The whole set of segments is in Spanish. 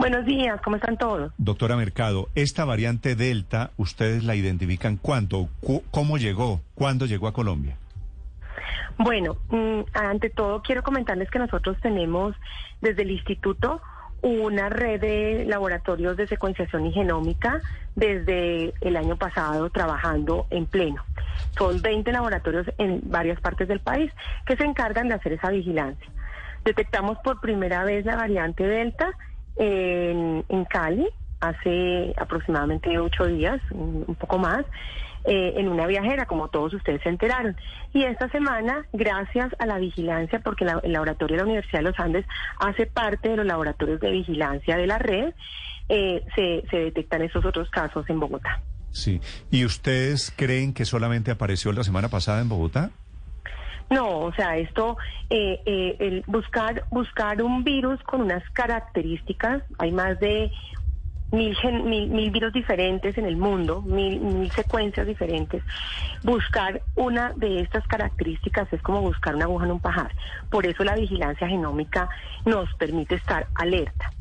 Buenos días, ¿cómo están todos? Doctora Mercado, esta variante Delta, ¿ustedes la identifican cuánto? ¿Cómo llegó? ¿Cuándo llegó a Colombia? Bueno, mm, ante todo quiero comentarles que nosotros tenemos desde el instituto una red de laboratorios de secuenciación y genómica desde el año pasado trabajando en pleno. Son 20 laboratorios en varias partes del país que se encargan de hacer esa vigilancia. Detectamos por primera vez la variante Delta en, en Cali hace aproximadamente ocho días, un poco más, eh, en una viajera, como todos ustedes se enteraron. Y esta semana, gracias a la vigilancia, porque el laboratorio de la Universidad de los Andes hace parte de los laboratorios de vigilancia de la red, eh, se, se detectan esos otros casos en Bogotá. Sí. ¿Y ustedes creen que solamente apareció la semana pasada en Bogotá? No, o sea, esto, eh, eh, el buscar, buscar un virus con unas características, hay más de mil, mil, virus diferentes en el mundo, mil, mil secuencias diferentes. Buscar una de estas características es como buscar una aguja en un pajar. Por eso la vigilancia genómica nos permite estar alerta.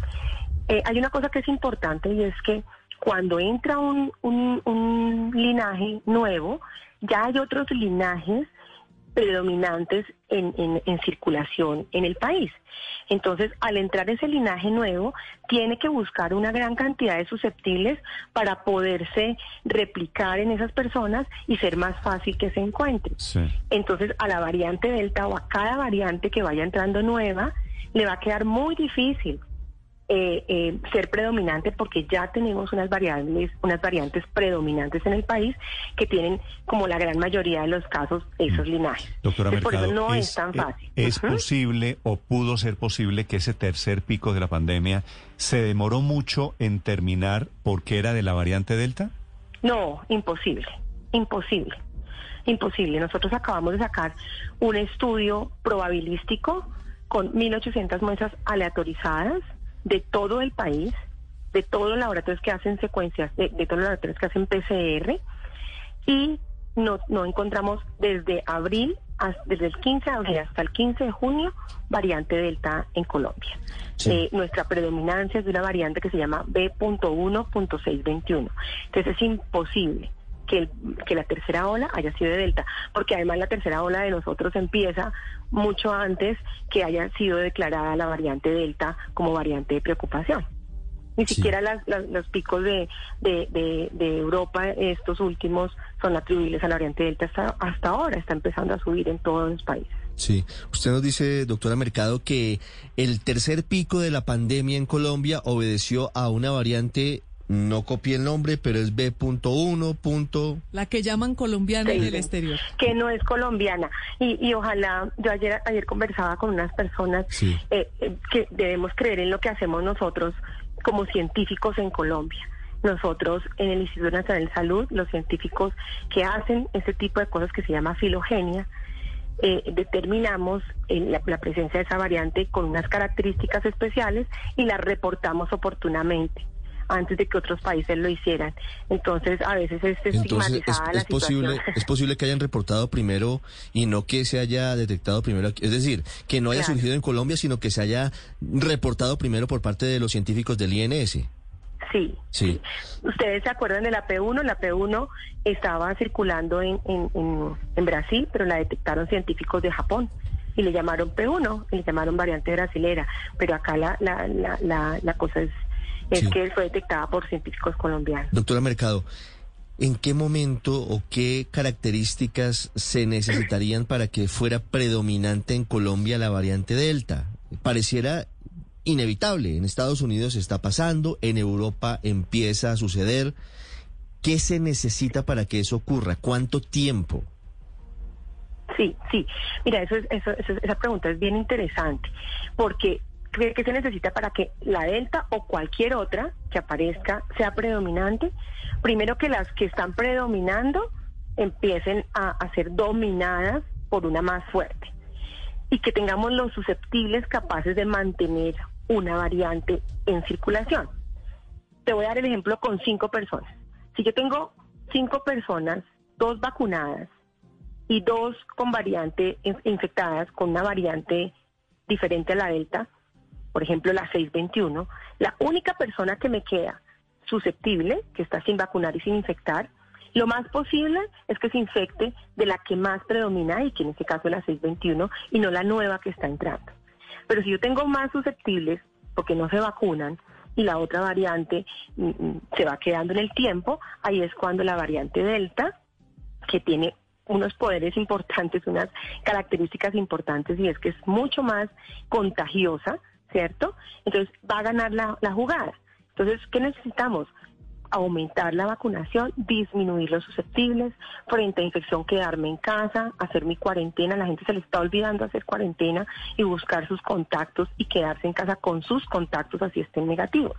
Eh, hay una cosa que es importante y es que cuando entra un, un, un linaje nuevo, ya hay otros linajes predominantes en, en, circulación en el país. Entonces, al entrar ese linaje nuevo, tiene que buscar una gran cantidad de susceptibles para poderse replicar en esas personas y ser más fácil que se encuentre. Entonces, a la variante Delta o a cada variante que vaya entrando nueva, le va a quedar muy difícil eh, eh, ser predominante porque ya tenemos unas variables, unas variantes predominantes en el país que tienen como la gran mayoría de los casos esos mm. linajes. Doctora por eso no es, tan eh, fácil. ¿Es posible o pudo ser posible que ese tercer pico de la pandemia se demoró mucho en terminar porque era de la variante Delta? No, imposible, imposible, imposible. Nosotros acabamos de sacar un estudio probabilístico con 1.800 muestras aleatorizadas de todo el país, de todos los laboratorios que hacen secuencias, de, todos los laboratorios que hacen PCR, y no, no encontramos desde abril, desde el 15 de abril hasta el 15 de junio, variante Delta en Colombia. Eh, nuestra predominancia es de una variante que se llama B.1.621. Entonces es imposible que, que, la tercera ola haya sido de Delta, porque además la tercera ola de nosotros empieza mucho antes que haya sido declarada la variante Delta como variante de preocupación. Ni siquiera las, los picos de, de, de, Europa, estos últimos, son atribuibles a la variante Delta hasta, hasta ahora, está empezando a subir en todos los países. Sí, usted nos dice, doctora Mercado, que el tercer pico de la pandemia en Colombia obedeció a una variante no copié el nombre, pero es B.1. La que llaman colombiana en el exterior. Que no es colombiana. Y, y ojalá, yo ayer, ayer conversaba con unas personas eh, eh, que debemos creer en lo que hacemos nosotros como científicos en Colombia. Nosotros en el Instituto Nacional de Salud, los científicos que hacen ese tipo de cosas que se llama filogenia, eh, determinamos la, la, presencia de esa variante con unas características especiales y la reportamos oportunamente antes de que otros países lo hicieran. Entonces, a veces es estigmatizada es, posible, Es posible que hayan reportado primero y no que se haya detectado primero. Es decir, que no haya surgido en Colombia, sino que se haya reportado primero por parte de los científicos del INS. Sí, sí. Ustedes se acuerdan de la P1, la P1 estaba circulando en, en, en, Brasil, pero la detectaron científicos de Japón y le llamaron P1 y le llamaron variante brasilera, pero acá la, la, la, la, la cosa es es que fue detectada por científicos colombianos. Doctora Mercado, ¿en qué momento o qué características se necesitarían para que fuera predominante en Colombia la variante Delta? Pareciera inevitable. En Estados Unidos está pasando, en Europa empieza a suceder. ¿Qué se necesita para que eso ocurra? ¿Cuánto tiempo? Sí, sí. Mira, eso es, eso, eso- esa pregunta es bien interesante, porque ¿qué, qué se necesita para que la delta o cualquier otra que aparezca sea predominante? Primero que las que están predominando empiecen a, a ser dominadas por una más fuerte y que tengamos los susceptibles capaces de mantener una variante en circulación. Te voy a dar el ejemplo con cinco personas. Si yo tengo cinco personas, dos vacunadas y dos con variante in- infectadas con una variante diferente a la delta, por ejemplo la 621, la única persona que me queda susceptible, que está sin vacunar y sin infectar, lo más posible es que se infecte de la que más predomina y que en este caso es la 621 y no la nueva que está entrando. Pero si yo tengo más susceptibles porque no se vacunan y la otra variante mm, mm, se va quedando en el tiempo, ahí es cuando la variante delta, que tiene unos poderes importantes, unas características importantes y es que es mucho más contagiosa, ¿cierto? Entonces va a ganar la, la jugada. Entonces, ¿qué necesitamos? aumentar la vacunación, disminuir los susceptibles, frente a infección quedarme en casa, hacer mi cuarentena, la gente se le está olvidando hacer cuarentena y buscar sus contactos y quedarse en casa con sus contactos así estén negativos.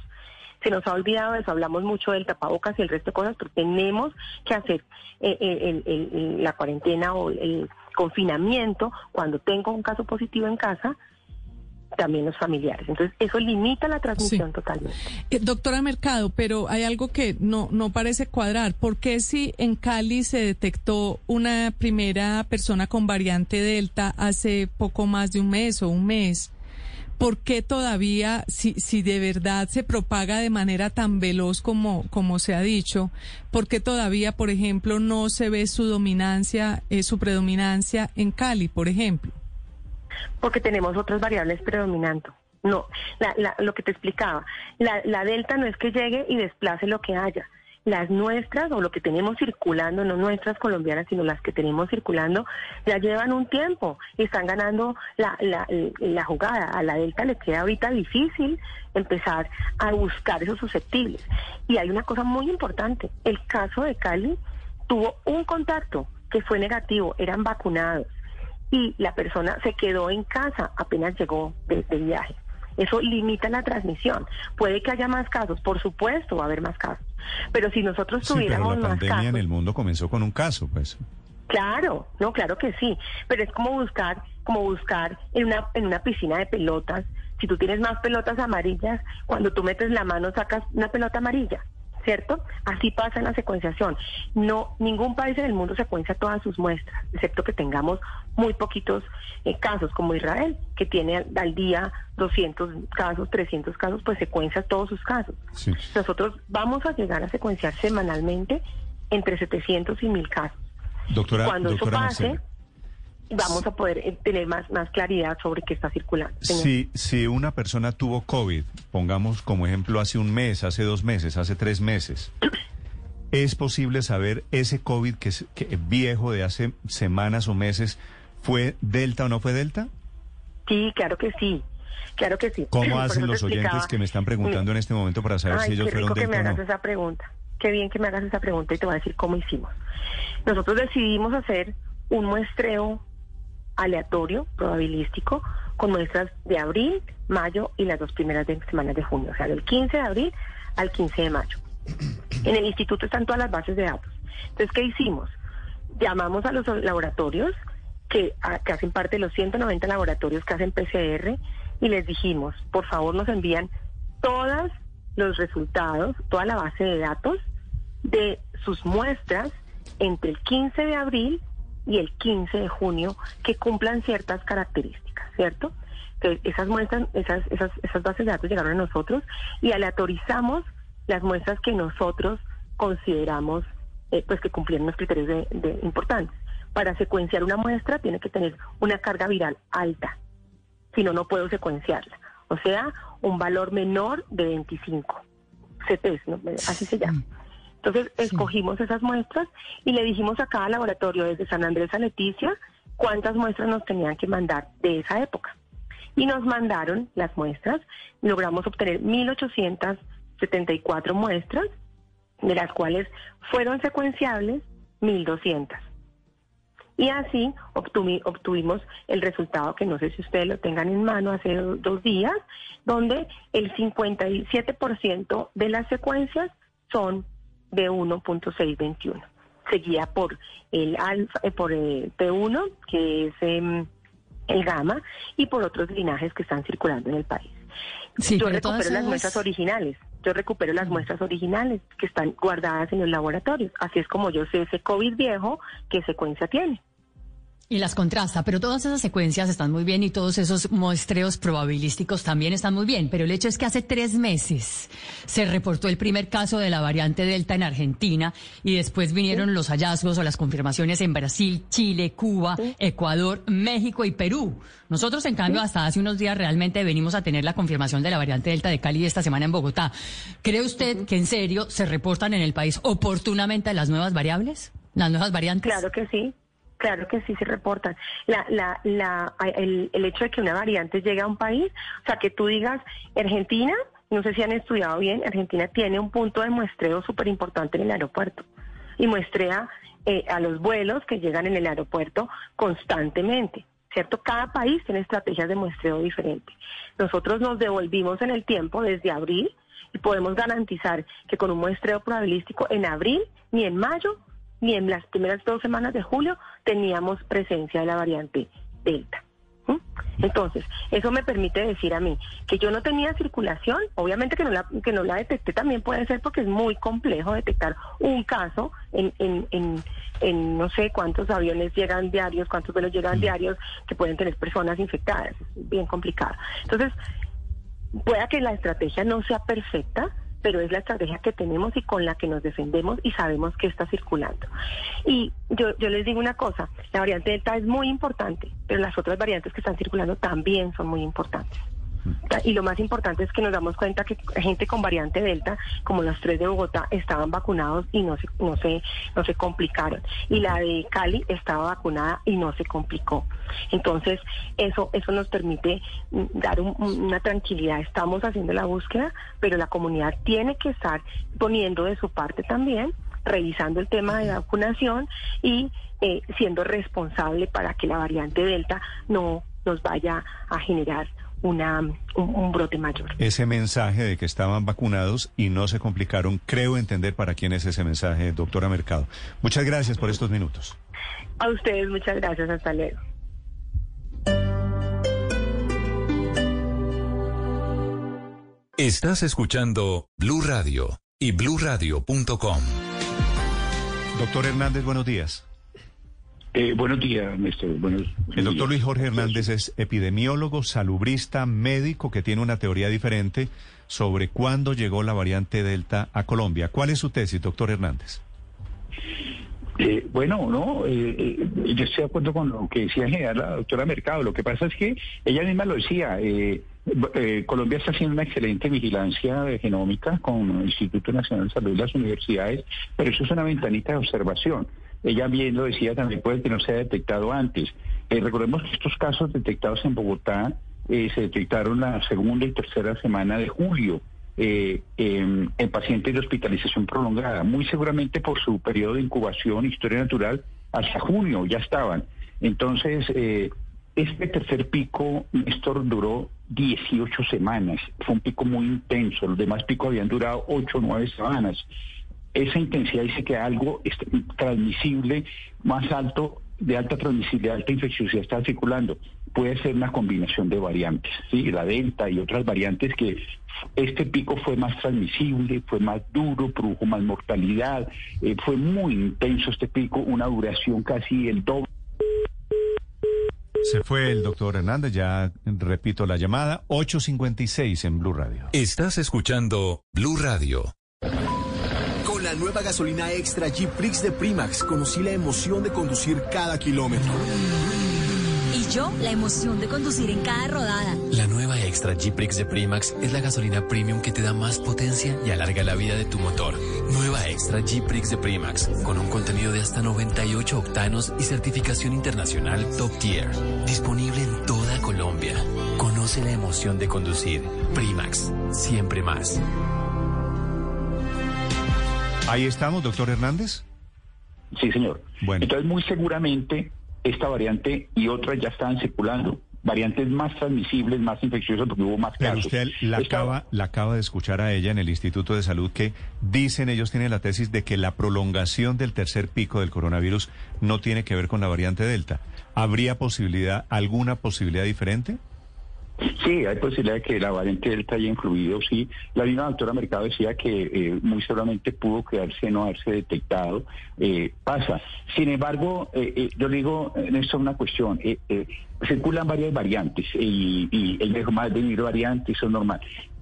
Se nos ha olvidado eso, hablamos mucho del tapabocas y el resto de cosas, pero tenemos que hacer eh, el- el- el- la cuarentena o el confinamiento cuando tengo un caso positivo en casa, también los familiares. Entonces, eso limita la transmisión Sí. totalmente. Eh, doctora Mercado, pero hay algo que no, no parece cuadrar. ¿Por qué si en Cali se detectó una primera persona con variante Delta hace poco más de un mes o un mes? ¿Por qué todavía, si, si de verdad se propaga de manera tan veloz como, como se ha dicho, por qué todavía, por ejemplo, no se ve su dominancia, eh, su predominancia en Cali, por ejemplo? Porque tenemos otras variables predominando. No, la- la- lo que te explicaba, la, la delta no es que llegue y desplace lo que haya. Las nuestras o lo que tenemos circulando, no nuestras colombianas, sino las que tenemos circulando, ya llevan un tiempo y están ganando la, la, la jugada. A la delta le queda ahorita difícil empezar a buscar esos susceptibles. Y hay una cosa muy importante, el caso de Cali tuvo un contacto que fue negativo, eran vacunados y la persona se quedó en casa apenas llegó de, de viaje. Eso limita la transmisión. Puede que haya más casos, por supuesto va a haber más casos. Pero si nosotros Sí, pero tuviéramos la más pandemia casos, en el mundo comenzó con un caso, pues. Claro, no, claro que sí, pero es como buscar, como buscar en una en una piscina de pelotas. Si tú tienes más pelotas amarillas, cuando tú metes la mano sacas una pelota amarilla, ¿cierto? Así pasa en la secuenciación. No, ningún país en el mundo secuencia todas sus muestras, excepto que tengamos muy poquitos eh, casos, como Israel, que tiene al, día 200 casos, 300 casos, pues secuencia todos sus casos. Sí. Nosotros vamos a llegar a secuenciar semanalmente entre 700 y 1000 casos. Doctora, Cuando eso doctora pase, Marcela, vamos a poder eh, tener más, más claridad sobre qué está circulando. señor. si, si una persona tuvo COVID, pongamos como ejemplo hace un mes, hace dos meses, hace tres meses, ¿es posible saber ese COVID que es que viejo de hace semanas o meses fue Delta o no fue Delta? Sí, claro que sí. Claro que sí. ¿Cómo hacen los oyentes que me están preguntando en este momento para saber Ay, si ellos qué fueron rico que me Delta o hagas no? esa pregunta. Qué bien que me hagas esa pregunta y te voy a decir cómo hicimos. Nosotros decidimos hacer un muestreo aleatorio, probabilístico, con muestras de abril, mayo y las dos primeras de- semanas de junio, o sea, del 15 de abril al 15 de mayo. En el instituto están todas las bases de datos. Entonces, ¿qué hicimos? Llamamos a los laboratorios que, a- que hacen parte de los 190 laboratorios que hacen PCR y les dijimos, por favor nos envían todos los resultados, toda la base de datos de sus muestras entre el 15 de abril y el 15 de junio que cumplan ciertas características, ¿cierto? Esas muestras, esas, esas, esas bases de datos llegaron a nosotros y aleatorizamos las muestras que nosotros consideramos eh, pues que cumplieron los criterios de, de importantes. Para secuenciar una muestra tiene que tener una carga viral alta, si no, no puedo secuenciarla. O sea, un valor menor de 25 CTs, ¿no? así se llama. Entonces, escogimos esas muestras y le dijimos a cada laboratorio, desde San Andrés a Leticia, cuántas muestras nos tenían que mandar de esa época. Y nos mandaron las muestras, logramos obtener 1.874 muestras, de las cuales fueron secuenciables 1.200. Y así obtuvi- obtuvimos el resultado que no sé si ustedes lo tengan en mano hace do- dos días, donde el 57% de las secuencias son de 1.621, seguida por el alfa, eh, por el P1, que es em, el gamma, y por otros linajes que están circulando en el país. Sí, Yo pero recupero las muestras originales. Yo recupero las muestras originales que están guardadas en los laboratorios. Así es como yo sé ese COVID viejo qué secuencia tiene. Y las contrasta, pero todas esas secuencias están muy bien y todos esos muestreos probabilísticos también están muy bien. Pero el hecho es que hace tres meses se reportó el primer caso de la variante Delta en Argentina y después vinieron los hallazgos o las confirmaciones en Brasil, Chile, Cuba, Ecuador, México y Perú. Nosotros, en cambio, hasta hace unos días realmente venimos a tener la confirmación de la variante Delta de Cali esta semana en Bogotá. ¿Cree usted que en serio se reportan en el país oportunamente las nuevas variables? ¿Las nuevas variantes? Claro que sí. Claro que sí se reportan. La, la, la, el, el hecho de que una variante llegue a un país, o sea, que tú digas, Argentina, no sé si han estudiado bien, Argentina tiene un punto de muestreo súper importante en el aeropuerto y muestrea eh, a los vuelos que llegan en el aeropuerto constantemente. ¿Cierto? Cada país tiene estrategias de muestreo diferentes. Nosotros nos devolvimos en el tiempo desde abril y podemos garantizar que con un muestreo probabilístico en abril ni en mayo ni en las primeras dos semanas de julio teníamos presencia de la variante Delta. ¿Mm? Entonces, eso me permite decir a mí que yo no tenía circulación, obviamente que no la, que no la detecté también puede ser porque es muy complejo detectar un caso en, en, en, en no sé cuántos aviones llegan diarios, cuántos vuelos llegan diarios que pueden tener personas infectadas, es bien complicado. Entonces, pueda que la estrategia no sea perfecta, pero es la estrategia que tenemos y con la que nos defendemos y sabemos que está circulando. Y yo, yo les digo una cosa, la variante Delta es muy importante, pero las otras variantes que están circulando también son muy importantes. Y lo más importante es que nos damos cuenta que gente con variante Delta, como los tres de Bogotá, estaban vacunados y no se, no se, no se complicaron. Y la de Cali estaba vacunada y no se complicó. Entonces, eso, eso nos permite dar un- un- una tranquilidad. Estamos haciendo la búsqueda, pero la comunidad tiene que estar poniendo de su parte también, revisando el tema de vacunación y eh, siendo responsable para que la variante Delta no nos vaya a generar una, un, un brote mayor. Ese mensaje de que estaban vacunados y no se complicaron, creo entender para quién es ese mensaje, doctora Mercado. Muchas gracias por estos minutos. A ustedes muchas gracias, hasta luego. Estás escuchando Blue Radio y bluradio.com. Doctor Hernández, buenos días. Eh, buenos días, Néstor. Buenos, El doctor días. Luis Jorge Hernández es epidemiólogo, salubrista, médico que tiene una teoría diferente sobre cuándo llegó la variante Delta a Colombia. ¿Cuál es su tesis, doctor Hernández? Eh, bueno, no, eh, eh, yo estoy de acuerdo con lo que decía en general la doctora Mercado. Lo que pasa es que ella misma lo decía. eh, eh, Colombia está haciendo una excelente vigilancia genómica con el Instituto Nacional de Salud y las universidades, pero eso es una ventanita de observación. Ella bien lo decía, también puede que no se haya detectado antes. Eh, recordemos que estos casos detectados en Bogotá eh, se detectaron la segunda y tercera semana de julio. eh, en, en pacientes de hospitalización prolongada, muy seguramente por su periodo de incubación, historia natural, hasta junio ya estaban. Entonces, eh, este tercer pico, Néstor, duró 18 semanas, fue un pico muy intenso, los demás picos habían durado 8 o 9 semanas. Esa intensidad dice que algo es transmisible más alto, de alta transmisibilidad, alta infecciosidad está circulando. Puede ser una combinación de variantes, ¿sí? la delta y otras variantes que este pico fue más transmisible, fue más duro, produjo más mortalidad, eh, fue muy intenso este pico, una duración casi el doble. Se fue el doctor Hernández, ya repito la llamada, 856 en Blue Radio. Estás escuchando Blue Radio. La nueva gasolina extra Jeep Prix de Primax, conocí la emoción de conducir cada kilómetro. Y yo, la emoción de conducir en cada rodada. La nueva Extra G-Prix de Primax es la gasolina premium que te da más potencia y alarga la vida de tu motor. Nueva Extra G-Prix de Primax, con un contenido de hasta 98 octanos y certificación internacional Top Tier. Disponible en toda Colombia. Conoce la emoción de conducir. Primax, siempre más. Ahí estamos, doctor Hernández. Sí, señor. Bueno. Entonces, muy seguramente esta variante y otras ya estaban circulando. Variantes más transmisibles, más infecciosas porque hubo más Pero casos. usted la Esta- acaba, la acaba de escuchar a ella en el Instituto de Salud que dicen, ellos tienen la tesis de que la prolongación del tercer pico del coronavirus no tiene que ver con la variante Delta. ¿Habría posibilidad, alguna posibilidad diferente? Sí, hay posibilidad de que la variante Delta haya influido, sí. La misma doctora Mercado decía que eh, muy seguramente pudo quedarse, no haberse detectado. Eh, pasa. Sin embargo, eh, eh, yo digo, esto una cuestión. eh, eh, circulan varias variantes y, y el más de mil variantes, eso es normal.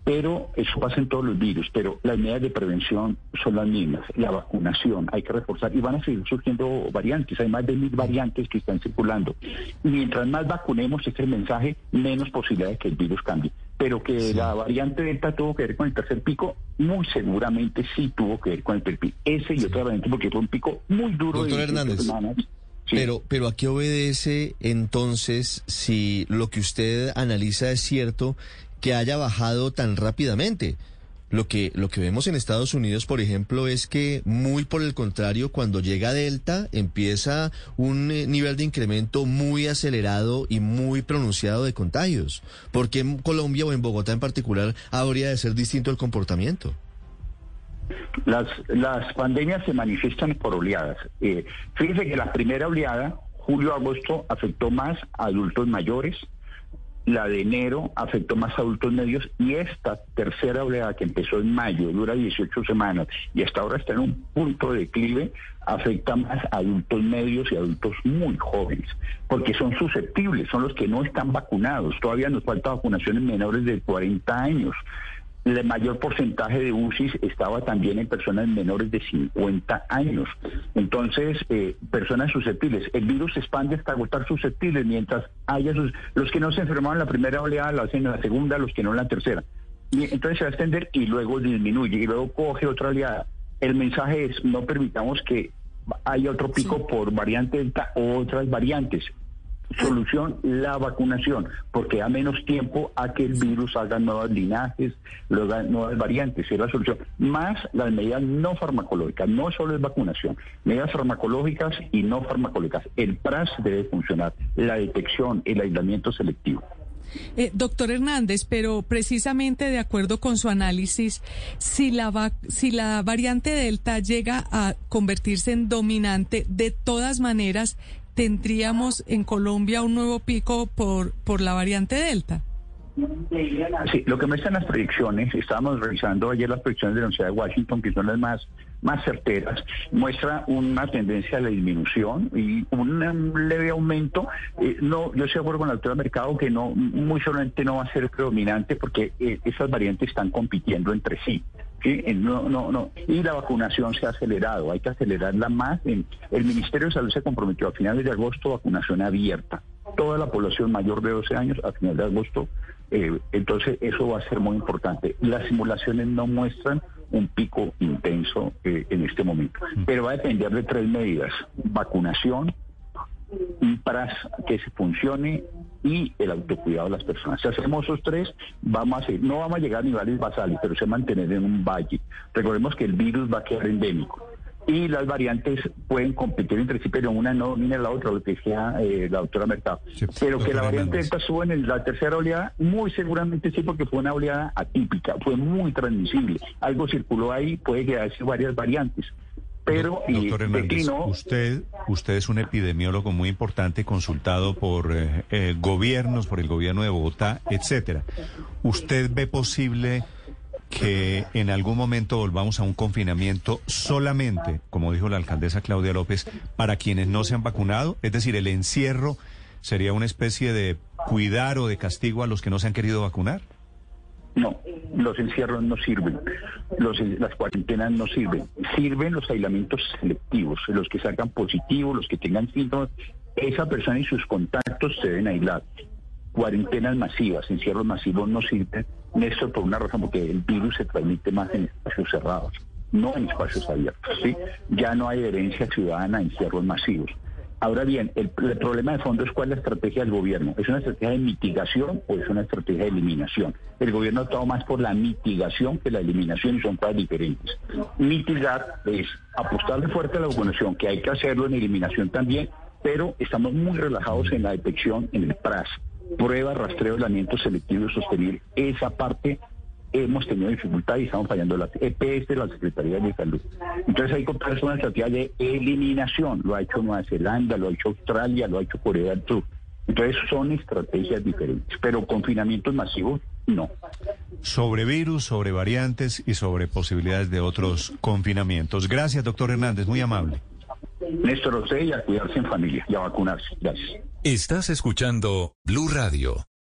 Pero eso pasa en todos los virus, pero las medidas de prevención son las mismas. La vacunación hay que reforzar y van a seguir surgiendo variantes. Hay más de mil variantes que están circulando. Mientras más vacunemos, este es el mensaje, menos posibilidad de que el virus cambie. Pero que la variante Delta tuvo que ver con el tercer pico, muy seguramente sí tuvo que ver con el tercer pico. Ese y otra variante porque fue un pico muy duro. de Doctor 18 Hernández. semanas. Pero, pero ¿a qué obedece entonces si lo que usted analiza es cierto que haya bajado tan rápidamente? Lo que, lo que vemos en Estados Unidos, por ejemplo, es que muy por el contrario, cuando llega Delta, empieza un eh, nivel de incremento muy acelerado y muy pronunciado de contagios. ¿Por qué en Colombia o en Bogotá en particular habría de ser distinto el comportamiento? Las, las pandemias se manifiestan por oleadas. Eh, fíjese que la primera oleada, julio-agosto, afectó más a adultos mayores, la de enero afectó más a adultos medios y esta tercera oleada que empezó en mayo, dura 18 semanas y hasta ahora está en un punto de declive, afecta más a adultos medios y adultos muy jóvenes, porque son susceptibles, son los que no están vacunados. Todavía nos falta vacunación en menores de 40 años. El mayor porcentaje de UCIs estaba también en personas menores de 50 años. Entonces, eh, personas susceptibles. El virus se expande hasta agotar susceptibles, mientras haya sus, los que no se enfermaron en la primera oleada lo hacen en la segunda, los que no en la tercera. Y entonces se va a extender y luego disminuye y luego coge otra oleada. El mensaje es no permitamos que haya otro pico por variante delta o otras variantes. Solución, la vacunación, porque da menos tiempo a que el virus haga nuevos linajes, nuevas variantes, es la solución. Más las medidas no farmacológicas, no solo es vacunación, medidas farmacológicas y no farmacológicas. El PRAS debe funcionar, la detección, el aislamiento selectivo. Eh, doctor Hernández, pero precisamente de acuerdo con su análisis, si la, si la variante Delta llega a convertirse en dominante, de todas maneras, tendríamos en Colombia un nuevo pico por, por la variante Delta. Sí, lo que muestran las predicciones, estábamos revisando ayer las predicciones de la Universidad de Washington, que son las más, más certeras, muestra una tendencia a la disminución y un, leve aumento. Eh, no, yo estoy de acuerdo con la doctora Mercado que no, muy solamente no va a ser predominante porque eh, esas variantes están compitiendo entre sí. Sí, Eh, no, no, no. Y la vacunación se ha acelerado, hay que acelerarla más. En- el Ministerio de Salud se comprometió a finales de agosto vacunación abierta. Toda la población mayor de 12 años a finales de agosto. eh, entonces eso va a ser muy importante. Las simulaciones no muestran un pico intenso eh, en este momento, pero va a depender de tres medidas. Vacunación, un PRAS que se funcione y el autocuidado de las personas. Si hacemos esos tres, vamos a seguir- no vamos a llegar a niveles basales, pero se mantener en un valle. Recordemos que el virus va a quedar endémico. Y las variantes pueden competir entre sí, pero una no domina la otra, lo que decía eh, la doctora Mercado. pero que la variante. Delta suba en la tercera oleada, muy seguramente sí, porque fue una oleada atípica, fue muy transmisible. Algo circuló ahí, puede quedarse varias variantes. Pero y Doctor Hernández, declinó, usted, usted es un epidemiólogo muy importante, consultado por eh, eh, gobiernos, por el gobierno de Bogotá, etcétera. ¿Usted ve posible que en algún momento volvamos a un confinamiento solamente, como dijo la alcaldesa Claudia López, para quienes no se han vacunado? Es decir, el encierro sería una especie de cuidar o de castigo a los que no se han querido vacunar. No, los encierros no sirven, los, las cuarentenas no sirven. Sirven los aislamientos selectivos, los que salgan positivos, los que tengan síntomas. Esa persona y sus contactos se deben aislar. Cuarentenas masivas, encierros masivos no sirven. Néstor, por una razón, porque el virus se transmite más en espacios cerrados, no en espacios abiertos. ¿sí? Ya no hay herencia ciudadana en encierros masivos. Ahora bien, el, problema de fondo es cuál es la estrategia del gobierno. ¿Es una estrategia de mitigación o es una estrategia de eliminación? El gobierno ha optado más por la mitigación que la eliminación y son cosas diferentes. Mitigar es apostarle fuerte a la vacunación, que hay que hacerlo en eliminación también, pero estamos muy relajados en la detección en el PRAS. Prueba, rastreo, aislamiento selectivo y sostenible. Esa parte hemos tenido dificultad y estamos fallando las EPS de la Secretaría de Salud. Entonces hay que optar una estrategia de eliminación. Lo ha hecho Nueva Zelanda, lo ha hecho Australia, lo ha hecho Corea del Sur. Entonces son estrategias diferentes, pero confinamientos masivos no. Sobre virus, sobre variantes y sobre posibilidades de otros confinamientos. Gracias, doctor Hernández, muy amable. Néstor y a cuidarse en familia y a vacunarse. Gracias. Estás escuchando Blue Radio.